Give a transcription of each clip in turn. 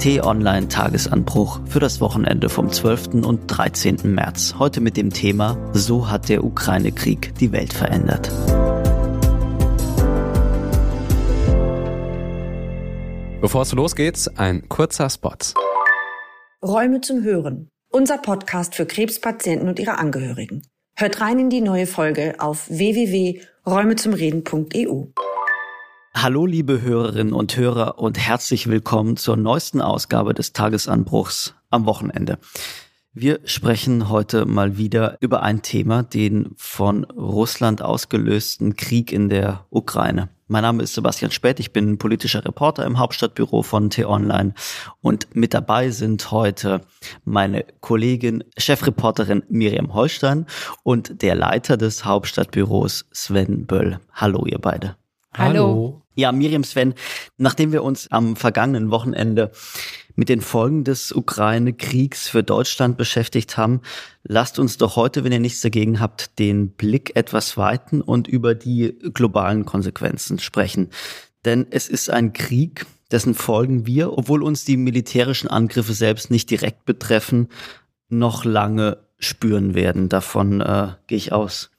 T-Online Tagesanbruch für das Wochenende vom 12. und 13. März. Heute mit dem Thema So hat der Ukraine-Krieg die Welt verändert. Bevor es losgeht, ein kurzer Spot. Räume zum Hören. Unser Podcast für Krebspatienten und ihre Angehörigen. Hört rein in die neue Folge auf www.räumezumreden.eu. Hallo liebe Hörerinnen und Hörer und herzlich willkommen zur neuesten Ausgabe des Tagesanbruchs am Wochenende. Wir sprechen heute mal wieder über ein Thema, den von Russland ausgelösten Krieg in der Ukraine. Mein Name ist Sebastian Spät, ich bin politischer Reporter im Hauptstadtbüro von T-Online und mit dabei sind heute meine Kollegin, Chefreporterin Miriam Holstein und der Leiter des Hauptstadtbüros Sven Böll. Hallo ihr beide. Hallo. Ja, Miriam Sven, nachdem wir uns am vergangenen Wochenende mit den Folgen des Ukraine-Kriegs für Deutschland beschäftigt haben, lasst uns doch heute, wenn ihr nichts dagegen habt, den Blick etwas weiten und über die globalen Konsequenzen sprechen. Denn es ist ein Krieg, dessen Folgen wir, obwohl uns die militärischen Angriffe selbst nicht direkt betreffen, noch lange spüren werden. Davon äh, gehe ich aus.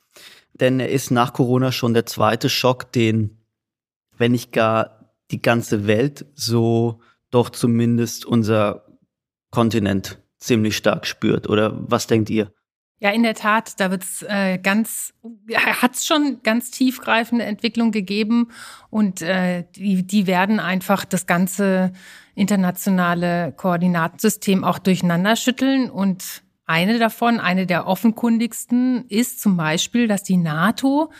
Denn er ist nach Corona schon der zweite Schock, den wenn nicht gar die ganze Welt, so doch zumindest unser Kontinent ziemlich stark spürt. Oder was denkt ihr? Ja, in der Tat, da wird's äh, ganz, hat es schon ganz tiefgreifende Entwicklungen gegeben und äh, die, die werden einfach das ganze internationale Koordinatensystem auch durcheinander schütteln und eine davon, eine der offenkundigsten, ist zum Beispiel, dass die NATO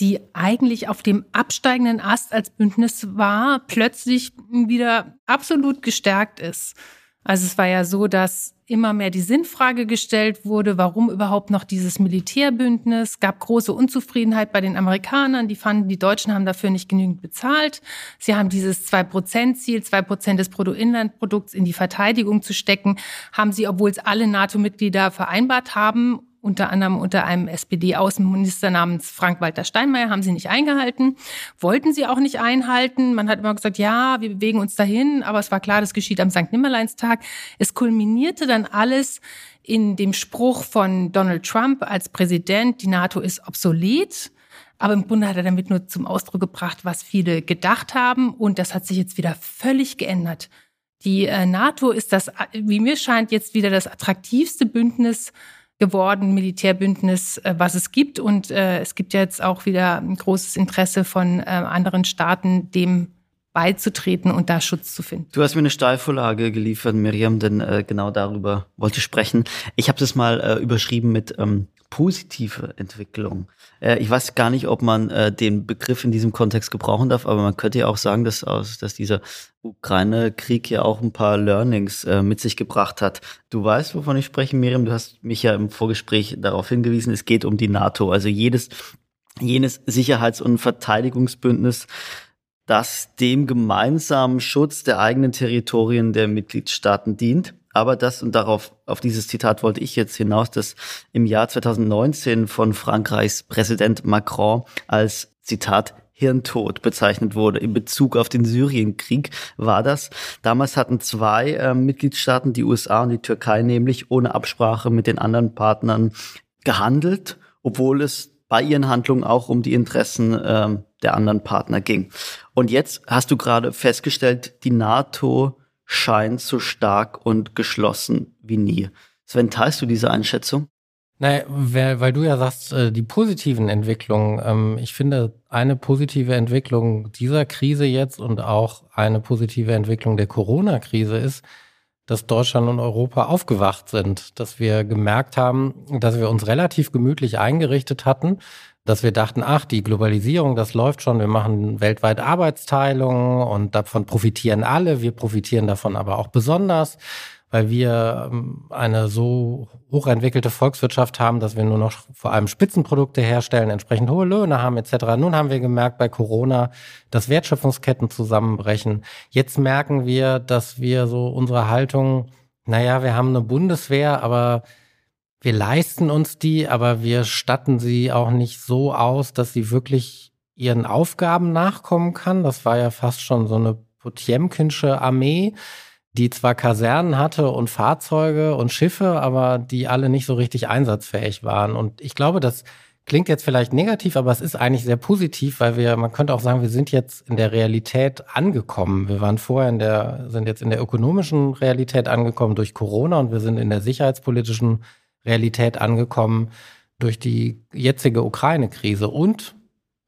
die eigentlich auf dem absteigenden Ast als Bündnis war, plötzlich wieder absolut gestärkt ist. Also es war ja so, dass immer mehr die Sinnfrage gestellt wurde, warum überhaupt noch dieses Militärbündnis. Gab große Unzufriedenheit bei den Amerikanern. Die fanden, die Deutschen haben dafür nicht genügend bezahlt. Sie haben dieses Zwei-Prozent-Ziel, zwei Prozent des Bruttoinlandprodukts in die Verteidigung zu stecken, haben sie, obwohl es alle NATO-Mitglieder vereinbart haben, unter anderem unter einem SPD-Außenminister namens Frank-Walter Steinmeier, haben sie nicht eingehalten, wollten sie auch nicht einhalten. Man hat immer gesagt, ja, wir bewegen uns dahin, aber es war klar, das geschieht am St. Nimmerleinstag. Es kulminierte dann alles in dem Spruch von Donald Trump als Präsident, die NATO ist obsolet. Aber im Grunde hat er damit nur zum Ausdruck gebracht, was viele gedacht haben. Und das hat sich jetzt wieder völlig geändert. Die äh, NATO ist das, wie mir scheint, jetzt wieder das attraktivste Bündnis geworden, Militärbündnis, äh, was es gibt. Und äh, es gibt jetzt auch wieder ein großes Interesse von äh, anderen Staaten, dem beizutreten und da Schutz zu finden. Du hast mir eine Steilvorlage geliefert, Miriam, denn äh, genau darüber wollte ich sprechen. Ich habe das mal äh, überschrieben mit ähm, positive Entwicklung. Äh, ich weiß gar nicht, ob man äh, den Begriff in diesem Kontext gebrauchen darf, aber man könnte ja auch sagen, dass, aus, dass dieser Ukraine-Krieg ja auch ein paar Learnings äh, mit sich gebracht hat. Du weißt, wovon ich spreche, Miriam. Du hast mich ja im Vorgespräch darauf hingewiesen, es geht um die NATO. Also jedes, jenes Sicherheits- und Verteidigungsbündnis, das dem gemeinsamen Schutz der eigenen Territorien der Mitgliedstaaten dient aber das, und darauf, auf dieses Zitat wollte ich jetzt hinaus, das im Jahr 2019 von Frankreichs Präsident Macron als Zitat Hirntod bezeichnet wurde. In Bezug auf den Syrienkrieg war das. Damals hatten zwei äh, Mitgliedstaaten, die USA und die Türkei, nämlich ohne Absprache mit den anderen Partnern gehandelt, obwohl es bei ihren Handlungen auch um die Interessen äh, der anderen Partner ging. Und jetzt hast du gerade festgestellt, die NATO scheint so stark und geschlossen wie nie. Sven, teilst du diese Einschätzung? Naja, weil du ja sagst, äh, die positiven Entwicklungen. Ähm, ich finde, eine positive Entwicklung dieser Krise jetzt und auch eine positive Entwicklung der Corona-Krise ist, dass Deutschland und Europa aufgewacht sind, dass wir gemerkt haben, dass wir uns relativ gemütlich eingerichtet hatten, dass wir dachten, ach, die Globalisierung, das läuft schon, wir machen weltweit Arbeitsteilung und davon profitieren alle, wir profitieren davon aber auch besonders, weil wir ähm, eine so hochentwickelte Volkswirtschaft haben, dass wir nur noch vor allem Spitzenprodukte herstellen, entsprechend hohe Löhne haben etc. Nun haben wir gemerkt bei Corona, dass Wertschöpfungsketten zusammenbrechen. Jetzt merken wir, dass wir so unsere Haltung, naja, wir haben eine Bundeswehr, aber wir leisten uns die, aber wir statten sie auch nicht so aus, dass sie wirklich ihren Aufgaben nachkommen kann. Das war ja fast schon so eine Potemkinsche Armee. die zwar Kasernen hatte und Fahrzeuge und Schiffe, aber die alle nicht so richtig einsatzfähig waren. Und ich glaube, das klingt jetzt vielleicht negativ, aber es ist eigentlich sehr positiv, weil wir, man könnte auch sagen, wir sind jetzt in der Realität angekommen. Wir waren vorher in der, sind jetzt in der ökonomischen Realität angekommen durch Corona und wir sind in der sicherheitspolitischen Realität angekommen durch die jetzige Ukraine-Krise. Und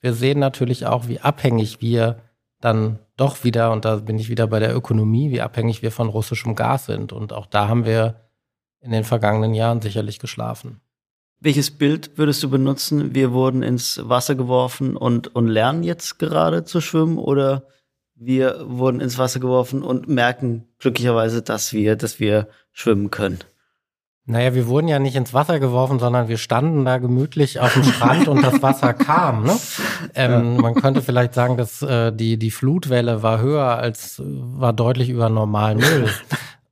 wir sehen natürlich auch, wie abhängig wir dann doch wieder, und da bin ich wieder bei der Ökonomie, wie abhängig wir von russischem Gas sind. Und auch da haben wir in den vergangenen Jahren sicherlich geschlafen. Welches Bild würdest du benutzen? Wir wurden ins Wasser geworfen und, und lernen jetzt gerade zu schwimmen oder wir wurden ins Wasser geworfen und merken glücklicherweise, dass wir, dass wir schwimmen können? Naja, wir wurden ja nicht ins Wasser geworfen, sondern wir standen da gemütlich auf dem Strand und das Wasser kam. Ne? Ähm, man könnte vielleicht sagen, dass äh, die, die Flutwelle war höher als, war deutlich über normal Null.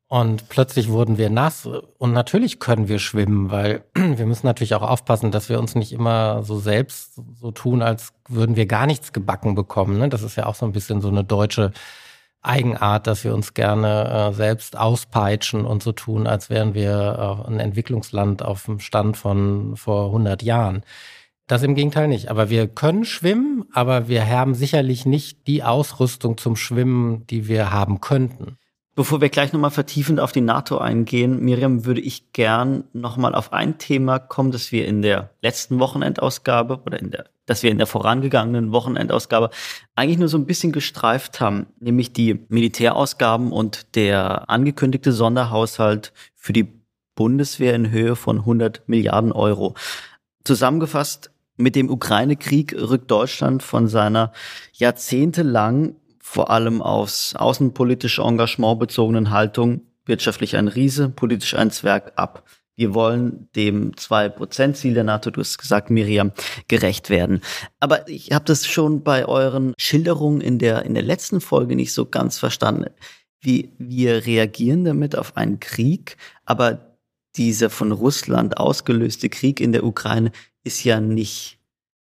Und plötzlich wurden wir nass. Und natürlich können wir schwimmen, weil wir müssen natürlich auch aufpassen, dass wir uns nicht immer so selbst so tun, als würden wir gar nichts gebacken bekommen. Ne? Das ist ja auch so ein bisschen so eine deutsche Eigenart, dass wir uns gerne äh, selbst auspeitschen und so tun, als wären wir äh, ein Entwicklungsland auf dem Stand von vor 100 Jahren. Das im Gegenteil nicht. Aber wir können schwimmen, aber wir haben sicherlich nicht die Ausrüstung zum Schwimmen, die wir haben könnten. Bevor wir gleich nochmal vertiefend auf die NATO eingehen, Miriam, würde ich gern nochmal auf ein Thema kommen, das wir in der letzten Wochenendausgabe oder in der, das wir in der vorangegangenen Wochenendausgabe eigentlich nur so ein bisschen gestreift haben, nämlich die Militärausgaben und der angekündigte Sonderhaushalt für die Bundeswehr in Höhe von 100 Milliarden Euro. Zusammengefasst, mit dem Ukraine-Krieg rückt Deutschland von seiner jahrzehntelang vor allem aus außenpolitische Engagement bezogenen Haltung wirtschaftlich ein Riese, politisch ein Zwerg ab. Wir wollen dem 2%-Ziel der NATO, du hast gesagt, Miriam, gerecht werden. Aber ich habe das schon bei euren Schilderungen in der, in der letzten Folge nicht so ganz verstanden. Wie wir reagieren damit auf einen Krieg, aber dieser von Russland ausgelöste Krieg in der Ukraine ist ja nicht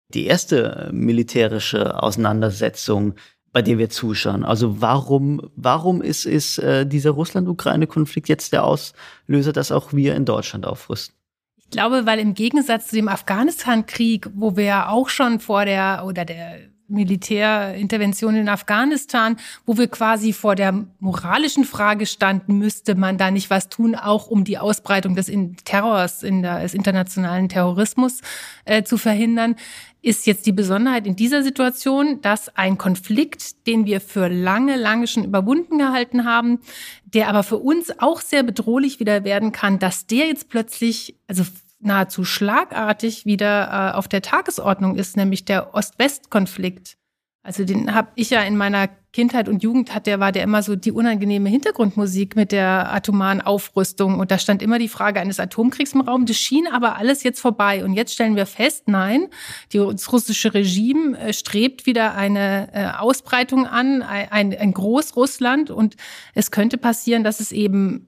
die erste militärische Auseinandersetzung bei der wir zuschauen. Also warum, warum ist, ist äh, dieser Russland-Ukraine-Konflikt jetzt der Auslöser, dass auch wir in Deutschland aufrüsten? Ich glaube, weil im Gegensatz zu dem Afghanistan-Krieg, wo wir ja auch schon vor der oder der Militärintervention in Afghanistan, wo wir quasi vor der moralischen Frage standen, müsste man da nicht was tun, auch um die Ausbreitung des Terrors, in der, des internationalen Terrorismus äh, zu verhindern, ist jetzt die Besonderheit in dieser Situation, dass ein Konflikt, den wir für lange, lange schon überwunden gehalten haben, der aber für uns auch sehr bedrohlich wieder werden kann, dass der jetzt plötzlich, also nahezu schlagartig wieder äh, auf der Tagesordnung ist, nämlich der Ost-West-Konflikt. Also den habe ich ja in meiner Kindheit und Jugend hat der war der immer so die unangenehme Hintergrundmusik mit der atomaren Aufrüstung. Und da stand immer die Frage eines Atomkriegs im Raum. Das schien aber alles jetzt vorbei. Und jetzt stellen wir fest, nein, das russische Regime äh, strebt wieder eine äh, Ausbreitung an, ein, ein Großrussland. Und es könnte passieren, dass es eben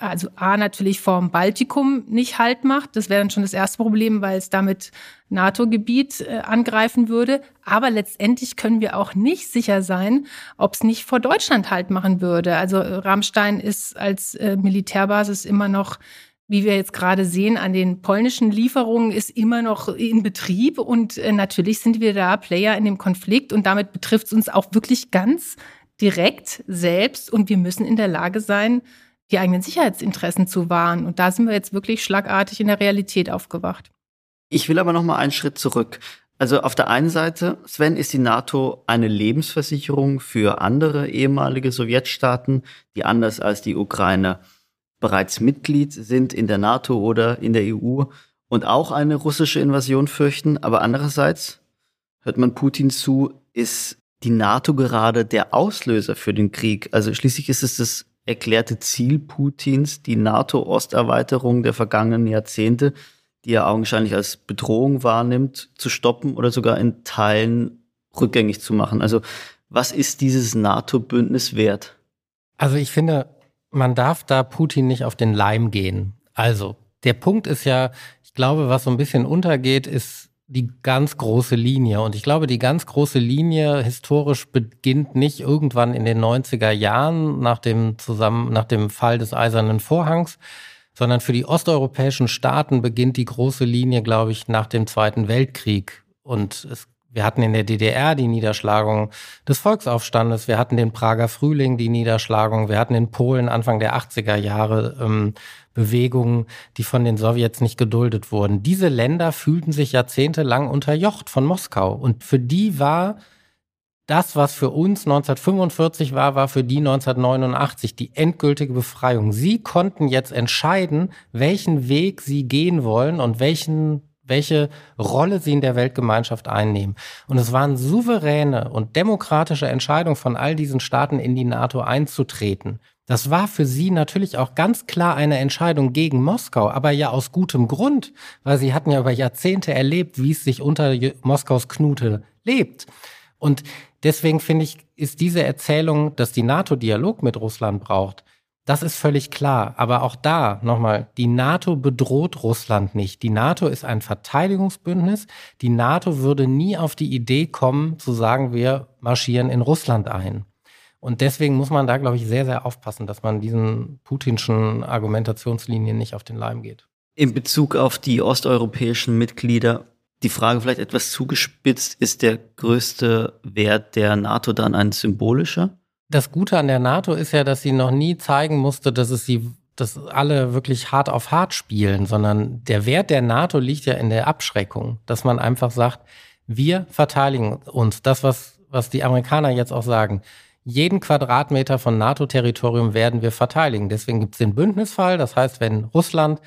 also A natürlich vorm Baltikum nicht Halt macht. Das wäre dann schon das erste Problem, weil es damit NATO-Gebiet äh, angreifen würde. Aber letztendlich können wir auch nicht sicher sein, ob es nicht vor Deutschland Halt machen würde. Also äh, Rammstein ist als äh, Militärbasis immer noch wie wir jetzt gerade sehen, an den polnischen Lieferungen ist immer noch in Betrieb. Und äh, natürlich sind wir da Player in dem Konflikt und damit betrifft es uns auch wirklich ganz direkt selbst. Und wir müssen in der Lage sein, die eigenen Sicherheitsinteressen zu wahren. Und da sind wir jetzt wirklich schlagartig in der Realität aufgewacht. Ich will aber noch mal einen Schritt zurück. Also auf der einen Seite, Sven, ist die NATO eine Lebensversicherung für andere ehemalige Sowjetstaaten, die anders als die Ukraine bereits Mitglied sind in der NATO oder in der EU und auch eine russische Invasion fürchten. Aber andererseits, hört man Putin zu, ist die NATO gerade der Auslöser für den Krieg. Also schließlich ist es das erklärte Ziel Putins, die NATO-Osterweiterung der vergangenen Jahrzehnte, die er augenscheinlich als Bedrohung wahrnimmt, zu stoppen oder sogar in Teilen rückgängig zu machen. Also was ist dieses NATO-Bündnis wert? Also ich finde, man darf da Putin nicht auf den Leim gehen. Also der Punkt ist ja, ich glaube, was so ein bisschen untergeht, ist die ganz große Linie. Und ich glaube, die ganz große Linie historisch beginnt nicht irgendwann in den 90er Jahren nach dem zusammen, nach dem Fall des Eisernen Vorhangs, sondern für die osteuropäischen Staaten beginnt die große Linie, glaube ich, nach dem Zweiten Weltkrieg. Und es wir hatten in der DDR die Niederschlagung des Volksaufstandes, wir hatten den Prager Frühling, die Niederschlagung, wir hatten in Polen Anfang der 80er Jahre ähm, Bewegungen, die von den Sowjets nicht geduldet wurden. Diese Länder fühlten sich jahrzehntelang unterjocht von Moskau und für die war das, was für uns 1945 war, war für die 1989 die endgültige Befreiung. Sie konnten jetzt entscheiden, welchen Weg sie gehen wollen und welchen welche Rolle sie in der Weltgemeinschaft einnehmen. Und es waren souveräne und demokratische Entscheidungen von all diesen Staaten in die NATO einzutreten. Das war für sie natürlich auch ganz klar eine Entscheidung gegen Moskau, aber ja aus gutem Grund, weil sie hatten ja über Jahrzehnte erlebt, wie es sich unter Moskaus Knute lebt. Und deswegen finde ich, ist diese Erzählung, dass die NATO Dialog mit Russland braucht, das ist völlig klar. Aber auch da nochmal, die NATO bedroht Russland nicht. Die NATO ist ein Verteidigungsbündnis. Die NATO würde nie auf die Idee kommen, zu sagen, wir marschieren in Russland ein. Und deswegen muss man da, glaube ich, sehr, sehr aufpassen, dass man diesen putinschen Argumentationslinien nicht auf den Leim geht. In Bezug auf die osteuropäischen Mitglieder, die Frage vielleicht etwas zugespitzt, ist der größte Wert der NATO dann ein symbolischer? Das Gute an der NATO ist ja, dass sie noch nie zeigen musste, dass es sie, dass alle wirklich hart auf hart spielen, sondern der Wert der NATO liegt ja in der Abschreckung, dass man einfach sagt, wir verteidigen uns. Das, was, was die Amerikaner jetzt auch sagen. Jeden Quadratmeter von NATO-Territorium werden wir verteidigen. Deswegen gibt es den Bündnisfall. Das heißt, wenn Russland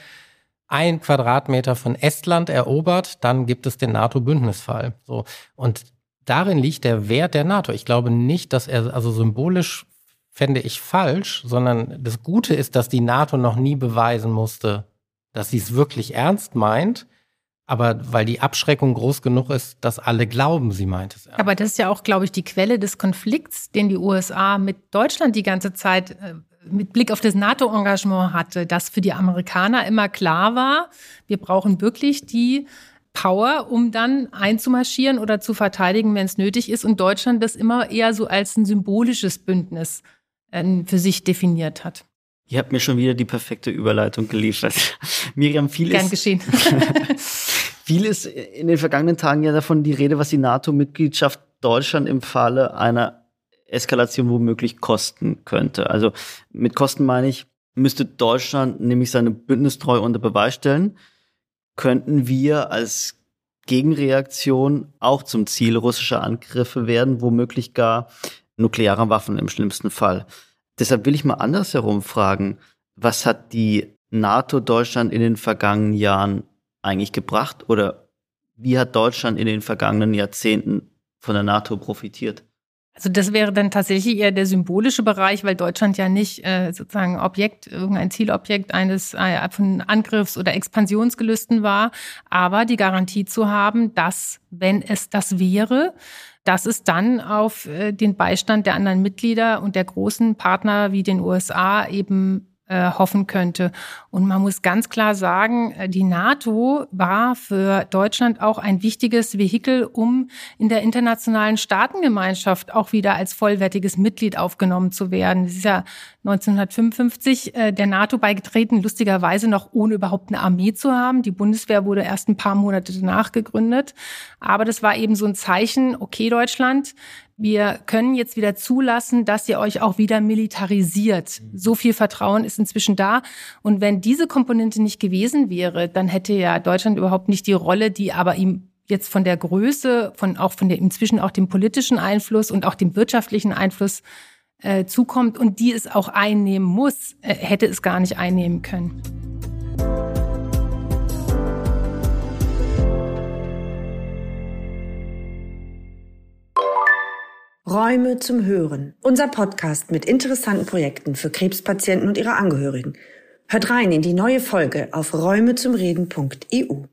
ein Quadratmeter von Estland erobert, dann gibt es den NATO-Bündnisfall. So. Und darin liegt der Wert der NATO. Ich glaube nicht, dass er, also symbolisch fände ich falsch, sondern das Gute ist, dass die NATO noch nie beweisen musste, dass sie es wirklich ernst meint. Aber weil die Abschreckung groß genug ist, dass alle glauben, sie meint es ernst. Aber das ist ja auch, glaube ich, die Quelle des Konflikts, den die USA mit Deutschland die ganze Zeit äh, mit Blick auf das NATO-Engagement hatte, dass für die Amerikaner immer klar war, wir brauchen wirklich die Power, um dann einzumarschieren oder zu verteidigen, wenn es nötig ist. Und Deutschland das immer eher so als ein symbolisches Bündnis äh, für sich definiert hat. Ihr habt mir schon wieder die perfekte Überleitung geliefert. Miriam, viel Gern ist, geschehen. viel ist in den vergangenen Tagen ja davon die Rede, was die NATO-Mitgliedschaft Deutschland im Falle einer Eskalation womöglich kosten könnte. Also mit Kosten meine ich, müsste Deutschland nämlich seine Bündnistreue unter Beweis stellen könnten wir als Gegenreaktion auch zum Ziel russischer Angriffe werden, womöglich gar nukleare Waffen im schlimmsten Fall. Deshalb will ich mal andersherum fragen, was hat die NATO Deutschland in den vergangenen Jahren eigentlich gebracht oder wie hat Deutschland in den vergangenen Jahrzehnten von der NATO profitiert? Also das wäre dann tatsächlich eher der symbolische Bereich, weil Deutschland ja nicht äh, sozusagen Objekt, irgendein Zielobjekt eines äh, von Angriffs- oder Expansionsgelüsten war, aber die Garantie zu haben, dass, wenn es das wäre, dass es dann auf äh, den Beistand der anderen Mitglieder und der großen Partner wie den USA eben äh, hoffen könnte. Und man muss ganz klar sagen, äh, die NATO war für Deutschland auch ein wichtiges Vehikel, um in der internationalen Staatengemeinschaft auch wieder als vollwertiges Mitglied aufgenommen zu werden. Es ist ja 1955 äh, der NATO beigetreten, lustigerweise noch ohne überhaupt eine Armee zu haben. Die Bundeswehr wurde erst ein paar Monate danach gegründet. Aber das war eben so ein Zeichen, okay Deutschland, wir können jetzt wieder zulassen, dass ihr euch auch wieder militarisiert. So viel Vertrauen ist inzwischen da. Und wenn diese Komponente nicht gewesen wäre, dann hätte ja Deutschland überhaupt nicht die Rolle, die aber ihm jetzt von der Größe, von auch von der inzwischen auch dem politischen Einfluss und auch dem wirtschaftlichen Einfluss äh, zukommt und die es auch einnehmen muss, äh, hätte es gar nicht einnehmen können. Räume zum Hören. Unser Podcast mit interessanten Projekten für Krebspatienten und ihre Angehörigen. Hört rein in die neue Folge auf räumezumreden.eu.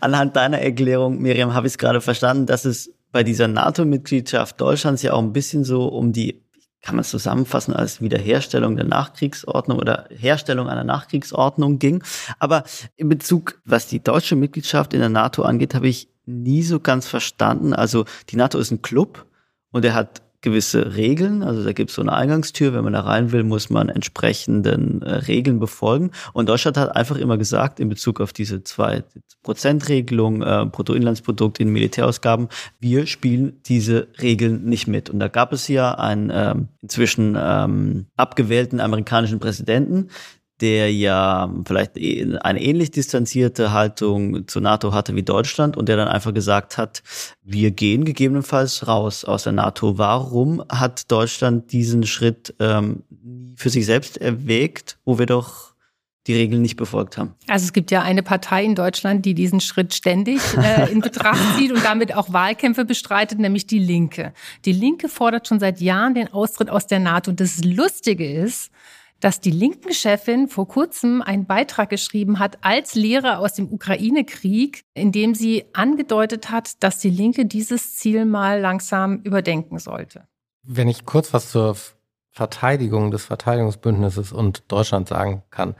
Anhand deiner Erklärung, Miriam, habe ich es gerade verstanden, dass es bei dieser NATO-Mitgliedschaft Deutschlands ja auch ein bisschen so um die kann man es zusammenfassen als Wiederherstellung der Nachkriegsordnung oder Herstellung einer Nachkriegsordnung ging. Aber in Bezug, was die deutsche Mitgliedschaft in der NATO angeht, habe ich nie so ganz verstanden. Also die NATO ist ein Club und er hat gewisse Regeln. Also da gibt es so eine Eingangstür. Wenn man da rein will, muss man entsprechenden äh, Regeln befolgen. Und Deutschland hat einfach immer gesagt, in Bezug auf diese zwei Prozent Regelung, äh, Bruttoinlandsprodukt in Militärausgaben, wir spielen diese Regeln nicht mit. Und da gab es ja einen ähm, inzwischen ähm, abgewählten amerikanischen Präsidenten, der ja vielleicht e, eine ähnlich distanzierte Haltung zur NATO hatte wie Deutschland und der dann einfach gesagt hat, wir gehen gegebenenfalls raus aus der NATO. Warum hat Deutschland diesen Schritt ähm, für sich selbst erwägt, wo wir doch die Regeln nicht befolgt haben. Also es gibt ja eine Partei in Deutschland, die diesen Schritt ständig äh, in Betracht zieht und damit auch Wahlkämpfe bestreitet, nämlich die Linke. Die Linke fordert schon seit Jahren den Austritt aus der NATO. Und das Lustige ist, dass die linken Chefin vor kurzem einen Beitrag geschrieben hat als Lehrer aus dem Ukraine-Krieg, in dem sie angedeutet hat, dass die Linke dieses Ziel mal langsam überdenken sollte. Wenn ich kurz was zur Verteidigung des Verteidigungsbündnisses und Deutschland sagen kann.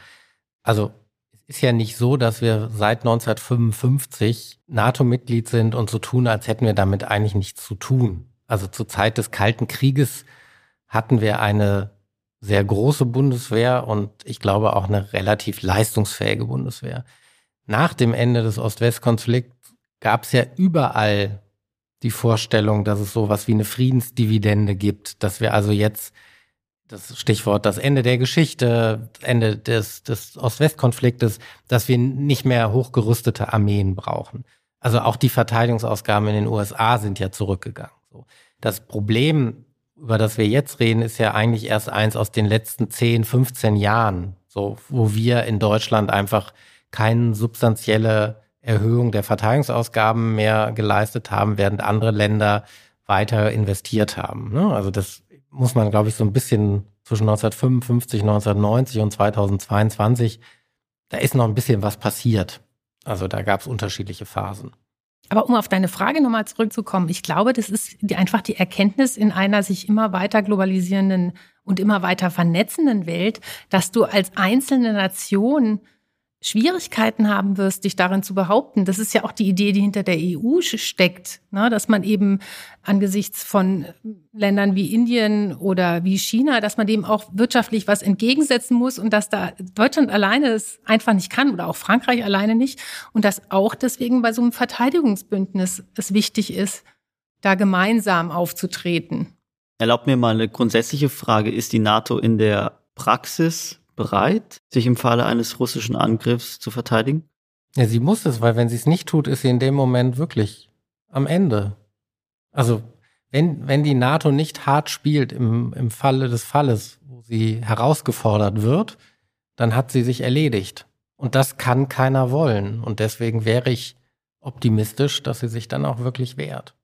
Also es ist ja nicht so, dass wir seit 1955 NATO-Mitglied sind und so tun, als hätten wir damit eigentlich nichts zu tun. Also zur Zeit des Kalten Krieges hatten wir eine sehr große Bundeswehr und ich glaube auch eine relativ leistungsfähige Bundeswehr. Nach dem Ende des Ost-West-Konflikts gab es ja überall die Vorstellung, dass es sowas wie eine Friedensdividende gibt, dass wir also jetzt das Stichwort das Ende der Geschichte, Ende des, des Ost-West-Konfliktes, dass wir nicht mehr hochgerüstete Armeen brauchen. Also auch die Verteidigungsausgaben in den USA sind ja zurückgegangen. Das Problem über das wir jetzt reden, ist ja eigentlich erst eins aus den letzten 10, 15 Jahren, so, wo wir in Deutschland einfach keine substanzielle Erhöhung der Verteidigungsausgaben mehr geleistet haben, während andere Länder weiter investiert haben. Ne? Also das muss man, glaube ich, so ein bisschen zwischen 1955, 1990 und 2022, da ist noch ein bisschen was passiert. Also da gab es unterschiedliche Phasen. Aber um auf deine Frage nochmal zurückzukommen, ich glaube, das ist die, einfach die Erkenntnis in einer sich immer weiter globalisierenden und immer weiter vernetzenden Welt, dass du als einzelne Nation Schwierigkeiten haben wirst, dich darin zu behaupten. Das ist ja auch die Idee, die hinter der EU steckt, ne? dass man eben angesichts von Ländern wie Indien oder wie China, dass man dem auch wirtschaftlich was entgegensetzen muss und dass da Deutschland alleine es einfach nicht kann oder auch Frankreich alleine nicht und dass auch deswegen bei so einem Verteidigungsbündnis es wichtig ist, da gemeinsam aufzutreten. Erlaubt mir mal eine grundsätzliche Frage. Ist die NATO in der Praxis bereit, sich im Falle eines russischen Angriffs zu verteidigen? Ja, sie muss es, weil wenn sie es nicht tut, ist sie in dem Moment wirklich am Ende. Also wenn, wenn die NATO nicht hart spielt im, im Falle des Falles, wo sie herausgefordert wird, dann hat sie sich erledigt. Und das kann keiner wollen. Und deswegen wäre ich optimistisch, dass sie sich dann auch wirklich wehrt.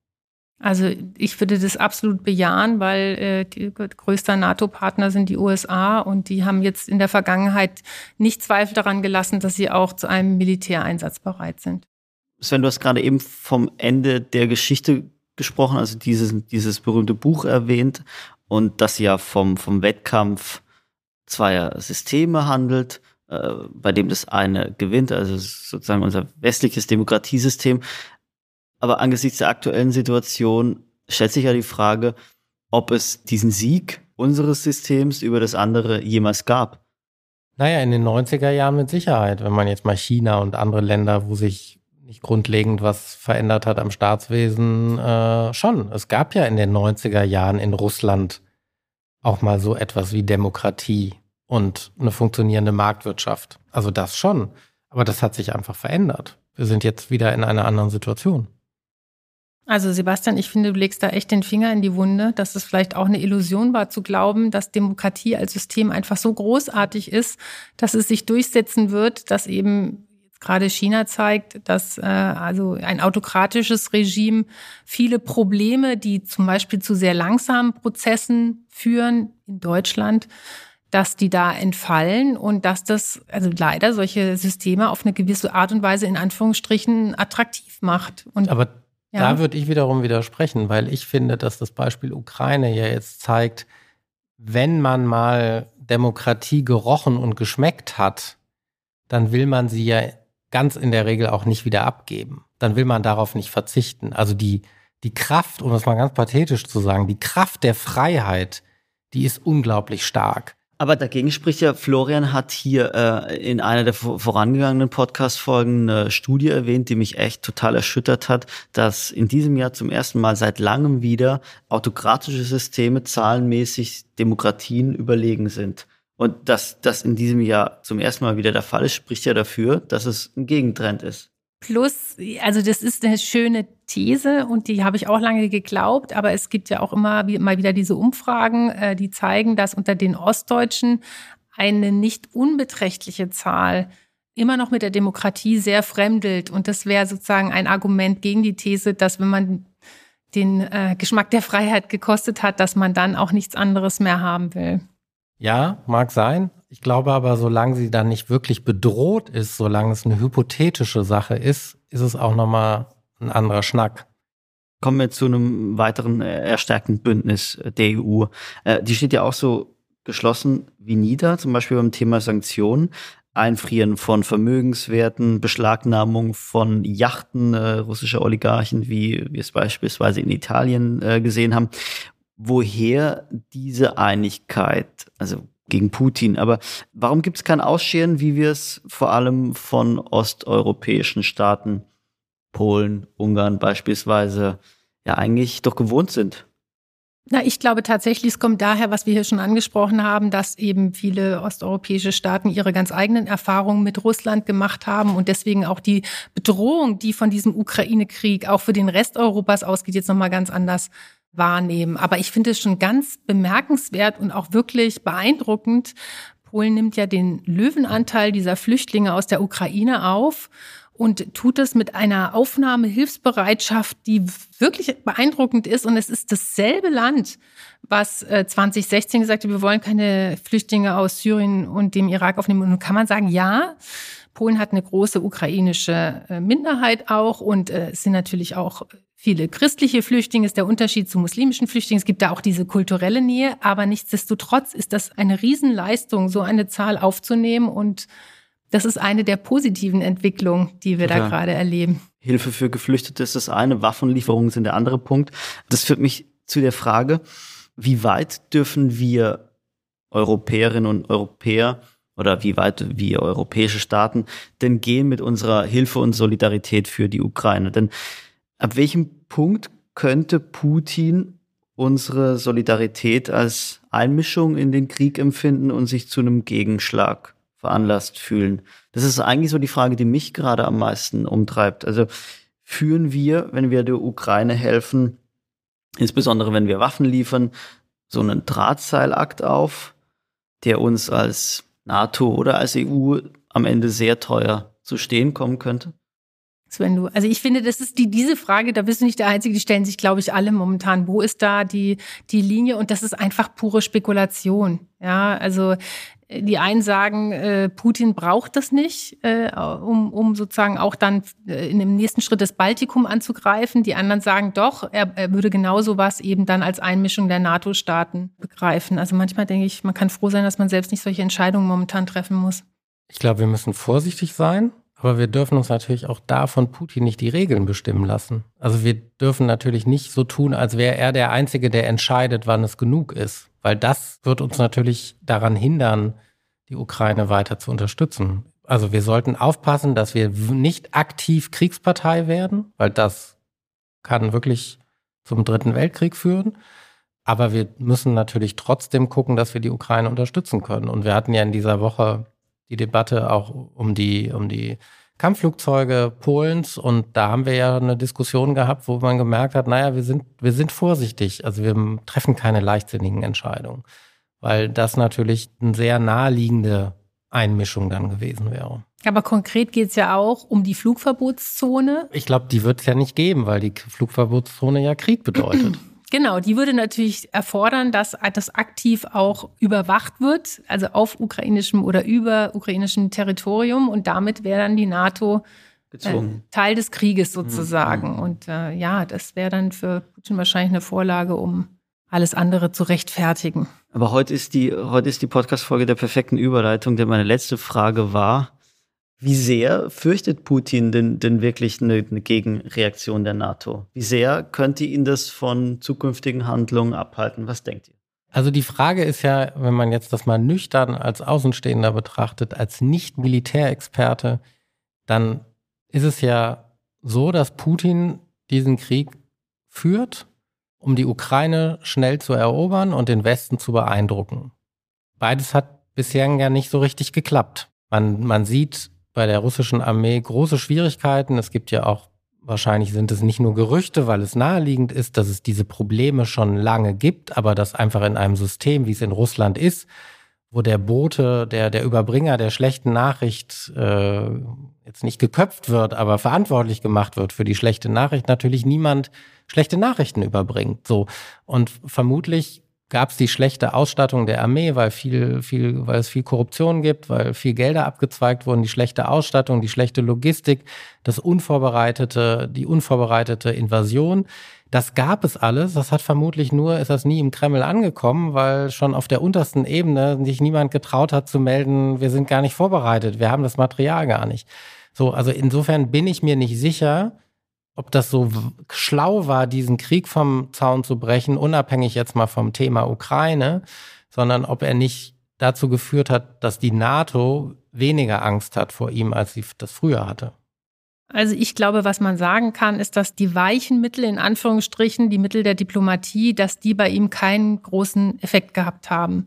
Also ich würde das absolut bejahen, weil äh, größter NATO-Partner sind die USA und die haben jetzt in der Vergangenheit nicht Zweifel daran gelassen, dass sie auch zu einem Militäreinsatz bereit sind. Sven, du hast gerade eben vom Ende der Geschichte gesprochen, also dieses, dieses berühmte Buch erwähnt und das ja vom, vom Wettkampf zweier Systeme handelt, äh, bei dem das eine gewinnt, also sozusagen unser westliches Demokratiesystem. Aber angesichts der aktuellen Situation stellt sich ja die Frage, ob es diesen Sieg unseres Systems über das andere jemals gab. Naja, in den 90er Jahren mit Sicherheit, wenn man jetzt mal China und andere Länder, wo sich nicht grundlegend was verändert hat am Staatswesen, äh, schon. Es gab ja in den 90er Jahren in Russland auch mal so etwas wie Demokratie und eine funktionierende Marktwirtschaft. Also das schon. Aber das hat sich einfach verändert. Wir sind jetzt wieder in einer anderen Situation. Also Sebastian, ich finde, du legst da echt den Finger in die Wunde, dass es vielleicht auch eine Illusion war zu glauben, dass Demokratie als System einfach so großartig ist, dass es sich durchsetzen wird, dass eben gerade China zeigt, dass äh, also ein autokratisches Regime viele Probleme, die zum Beispiel zu sehr langsamen Prozessen führen in Deutschland, dass die da entfallen und dass das also leider solche Systeme auf eine gewisse Art und Weise in Anführungsstrichen attraktiv macht. Und Aber ja. Da würde ich wiederum widersprechen, weil ich finde, dass das Beispiel Ukraine ja jetzt zeigt, wenn man mal Demokratie gerochen und geschmeckt hat, dann will man sie ja ganz in der Regel auch nicht wieder abgeben. Dann will man darauf nicht verzichten. Also die, die Kraft, um das mal ganz pathetisch zu sagen, die Kraft der Freiheit, die ist unglaublich stark. Aber dagegen spricht ja, Florian hat hier äh, in einer der vorangegangenen Podcast-Folgen eine Studie erwähnt, die mich echt total erschüttert hat, dass in diesem Jahr zum ersten Mal seit langem wieder autokratische Systeme zahlenmäßig Demokratien überlegen sind. Und dass das in diesem Jahr zum ersten Mal wieder der Fall ist, spricht ja dafür, dass es ein Gegentrend ist. Plus, also das ist eine schöne These und die habe ich auch lange geglaubt, aber es gibt ja auch immer mal wieder diese Umfragen, äh, die zeigen, dass unter den Ostdeutschen eine nicht unbeträchtliche Zahl immer noch mit der Demokratie sehr fremdelt. Und das wäre sozusagen ein Argument gegen die These, dass wenn man den äh, Geschmack der Freiheit gekostet hat, dass man dann auch nichts anderes mehr haben will. Ja, mag sein. Ich glaube aber, solange sie dann nicht wirklich bedroht ist, solange es eine hypothetische Sache ist, ist es auch nochmal ein anderer Schnack. Kommen wir zu einem weiteren äh, erstärkten Bündnis der EU. Äh, die steht ja auch so geschlossen wie nieder, zum Beispiel beim Thema Sanktionen. Einfrieren von Vermögenswerten, Beschlagnahmung von Yachten äh, russischer Oligarchen, wie wir es beispielsweise in Italien äh, gesehen haben woher diese Einigkeit, also gegen Putin, aber warum gibt es kein Ausscheren, wie wir es vor allem von osteuropäischen Staaten, Polen, Ungarn beispielsweise, ja eigentlich doch gewohnt sind? Na, ich glaube tatsächlich, es kommt daher, was wir hier schon angesprochen haben, dass eben viele osteuropäische Staaten ihre ganz eigenen Erfahrungen mit Russland gemacht haben und deswegen auch die Bedrohung, die von diesem Ukraine-Krieg auch für den Rest Europas ausgeht, jetzt nochmal ganz anders wahrnehmen. Aber ich finde es schon ganz bemerkenswert und auch wirklich beeindruckend. Polen nimmt ja den Löwenanteil dieser Flüchtlinge aus der Ukraine auf und tut es mit einer Aufnahmehilfsbereitschaft, die wirklich beeindruckend ist. Und es ist dasselbe Land, was 2016 äh, gesagt hat, wir wollen keine Flüchtlinge aus Syrien und dem Irak aufnehmen. Und nun kann man sagen, ja, Polen hat eine große ukrainische äh, Minderheit auch und äh, es sind natürlich auch viele christliche Flüchtlinge, ist der Unterschied zu muslimischen Flüchtlingen. Es gibt da auch diese kulturelle Nähe, aber nichtsdestotrotz ist das eine Riesenleistung, so eine Zahl aufzunehmen und das ist eine der positiven Entwicklungen, die wir Total. da gerade erleben. Hilfe für Geflüchtete ist das eine, Waffenlieferungen sind der andere Punkt. Das führt mich zu der Frage, wie weit dürfen wir Europäerinnen und Europäer oder wie weit wir europäische Staaten denn gehen mit unserer Hilfe und Solidarität für die Ukraine? Denn ab welchem Punkt könnte Putin unsere Solidarität als Einmischung in den Krieg empfinden und sich zu einem Gegenschlag veranlasst fühlen? Das ist eigentlich so die Frage, die mich gerade am meisten umtreibt. Also führen wir, wenn wir der Ukraine helfen, insbesondere wenn wir Waffen liefern, so einen Drahtseilakt auf, der uns als NATO oder als EU am Ende sehr teuer zu stehen kommen könnte? Sven, du, also ich finde, das ist die, diese Frage, da bist du nicht der Einzige, die stellen sich, glaube ich, alle momentan. Wo ist da die, die Linie? Und das ist einfach pure Spekulation. Ja, also äh, die einen sagen, äh, Putin braucht das nicht, äh, um, um sozusagen auch dann äh, in dem nächsten Schritt das Baltikum anzugreifen. Die anderen sagen doch, er, er würde genauso was eben dann als Einmischung der NATO-Staaten begreifen. Also manchmal denke ich, man kann froh sein, dass man selbst nicht solche Entscheidungen momentan treffen muss. Ich glaube, wir müssen vorsichtig sein aber wir dürfen uns natürlich auch da von Putin nicht die Regeln bestimmen lassen. Also wir dürfen natürlich nicht so tun, als wäre er der Einzige, der entscheidet, wann es genug ist. Weil das wird uns natürlich daran hindern, die Ukraine weiter zu unterstützen. Also wir sollten aufpassen, dass wir nicht aktiv Kriegspartei werden, weil das kann wirklich zum Dritten Weltkrieg führen. Aber wir müssen natürlich trotzdem gucken, dass wir die Ukraine unterstützen können. Und wir hatten ja in dieser Woche die Debatte auch um die, um die Kampfflugzeuge Polens und da haben wir ja eine Diskussion gehabt, wo man gemerkt hat, naja, wir sind, wir sind vorsichtig, also wir treffen keine leichtsinnigen Entscheidungen, weil das natürlich eine sehr naheliegende Einmischung dann gewesen wäre. Aber konkret geht es ja auch um die Flugverbotszone. Ich glaube, die wird es ja nicht geben, weil die Flugverbotszone ja Krieg bedeutet. Genau, die würde natürlich erfordern, dass das aktiv auch überwacht wird, also auf ukrainischem oder über ukrainischem Territorium und damit wäre dann die NATO äh, Teil des Krieges sozusagen. Mhm. Und äh, ja, das wäre dann für Putin wahrscheinlich eine Vorlage, um alles andere zu rechtfertigen. Aber heute ist die, heute ist die Podcast-Folge der perfekten Überleitung, denn meine letzte Frage war, wie sehr fürchtet Putin denn, denn wirklich eine, eine Gegenreaktion der NATO? Wie sehr könnte ihn das von zukünftigen Handlungen abhalten? Was denkt ihr? Also die Frage ist ja, wenn man jetzt das mal nüchtern als Außenstehender betrachtet, als Nicht-Militärexperte, dann ist es ja so, dass Putin diesen Krieg führt, um die Ukraine schnell zu erobern und den Westen zu beeindrucken. Beides hat bisher ja nicht so richtig geklappt. Man, man sieht bei der russischen Armee große Schwierigkeiten. Es gibt ja auch, wahrscheinlich sind es nicht nur Gerüchte, weil es naheliegend ist, dass es diese Probleme schon lange gibt, aber dass einfach in einem System, wie es in Russland ist, wo der Bote, der, der Überbringer der schlechten Nachricht äh, jetzt nicht geköpft wird, aber verantwortlich gemacht wird für die schlechte Nachricht, natürlich niemand schlechte Nachrichten überbringt. So. Und vermutlich gab es die schlechte Ausstattung der Armee, weil viel, viel, weil es viel Korruption gibt, weil viel Gelder abgezweigt wurden, die schlechte Ausstattung, die schlechte Logistik, das unvorbereitete, die unvorbereitete Invasion. Das gab es alles. Das hat vermutlich nur, ist das nie im Kreml angekommen, weil schon auf der untersten Ebene sich niemand getraut hat zu melden, wir sind gar nicht vorbereitet, wir haben das Material gar nicht. So, also insofern bin ich mir nicht sicher, ob das so schlau war, diesen Krieg vom Zaun zu brechen, unabhängig jetzt mal vom Thema Ukraine, sondern ob er nicht dazu geführt hat, dass die NATO weniger Angst hat vor ihm, als sie das früher hatte. Also ich glaube, was man sagen kann, ist, dass die weichen Mittel in Anführungsstrichen, die Mittel der Diplomatie, dass die bei ihm keinen großen Effekt gehabt haben.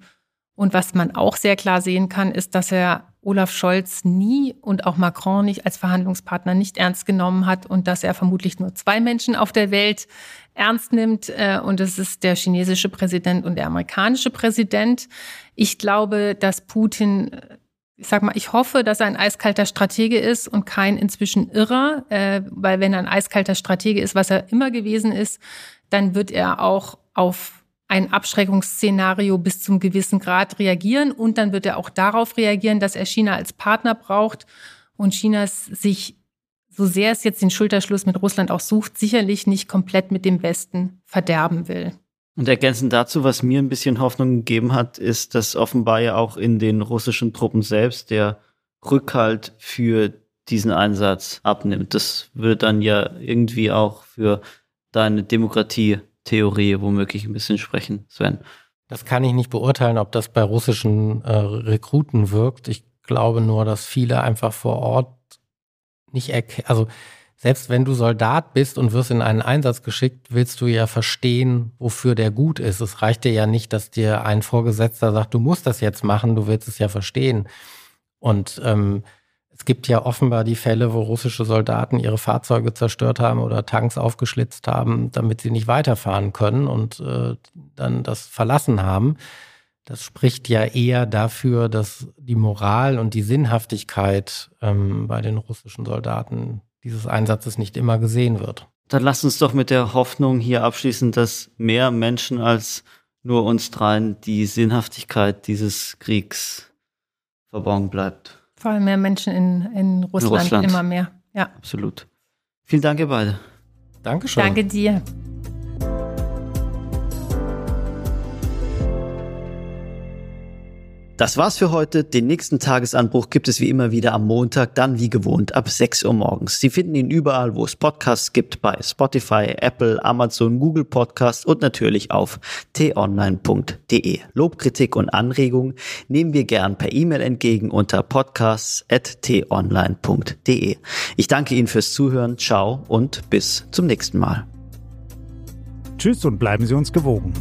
Und was man auch sehr klar sehen kann, ist, dass er Olaf Scholz nie und auch Macron nicht als Verhandlungspartner nicht ernst genommen hat und dass er vermutlich nur zwei Menschen auf der Welt ernst nimmt. Äh, und das ist der chinesische Präsident und der amerikanische Präsident. Ich glaube, dass Putin äh, ich sag mal, ich hoffe, dass er ein eiskalter Stratege ist und kein inzwischen Irrer, äh, weil wenn er ein eiskalter Stratege ist, was er immer gewesen ist, dann wird er auch auf ein Abschreckungsszenario bis zum gewissen Grad reagieren und dann wird er auch darauf reagieren, dass er China als Partner braucht und China sich, so sehr es jetzt den Schulterschluss mit Russland auch sucht, sicherlich nicht komplett mit dem Westen verderben will. Und ergänzend dazu, was mir ein bisschen Hoffnung gegeben hat, ist, dass offenbar ja auch in den russischen Truppen selbst der Rückhalt für diesen Einsatz abnimmt. Das würde dann ja irgendwie auch für deine Demokratie Theorie womöglich ein bisschen sprechen, Sven. Das kann ich nicht beurteilen, ob das bei russischen äh, Rekruten wirkt. Ich glaube nur, dass viele einfach vor Ort nicht erkennen, also selbst wenn du Soldat bist und wirst in einen Einsatz geschickt, willst du ja verstehen, wofür der gut ist. Es reicht dir ja nicht, dass dir ein Vorgesetzter sagt, du musst das jetzt machen, du willst es ja verstehen. Und ähm, es gibt ja offenbar die Fälle, wo russische Soldaten ihre Fahrzeuge zerstört haben oder Tanks aufgeschlitzt haben, damit sie nicht weiterfahren können und äh, dann das verlassen haben. Das spricht ja eher dafür, dass die Moral und die Sinnhaftigkeit ähm, bei den russischen Soldaten dieses Einsatzes nicht immer gesehen wird. Dann lasst uns doch mit der Hoffnung hier abschließen, dass mehr Menschen als nur uns dreien die Sinnhaftigkeit dieses Kriegs verborgen bleibt. Vor allem mehr Menschen in, in, Russland, in Russland, immer mehr. Ja. Absolut. Vielen Dank, ihr beide. Dankeschön. Danke dir. Das war's für heute. Den nächsten Tagesanbruch gibt es wie immer wieder am Montag, dann wie gewohnt ab 6 Uhr morgens. Sie finden ihn überall, wo es Podcasts gibt, bei Spotify, Apple, Amazon, Google Podcasts und natürlich auf t-online.de. Lobkritik und Anregungen nehmen wir gern per E-Mail entgegen unter podcasts.t-online.de. Ich danke Ihnen fürs Zuhören. Ciao und bis zum nächsten Mal. Tschüss und bleiben Sie uns gewogen.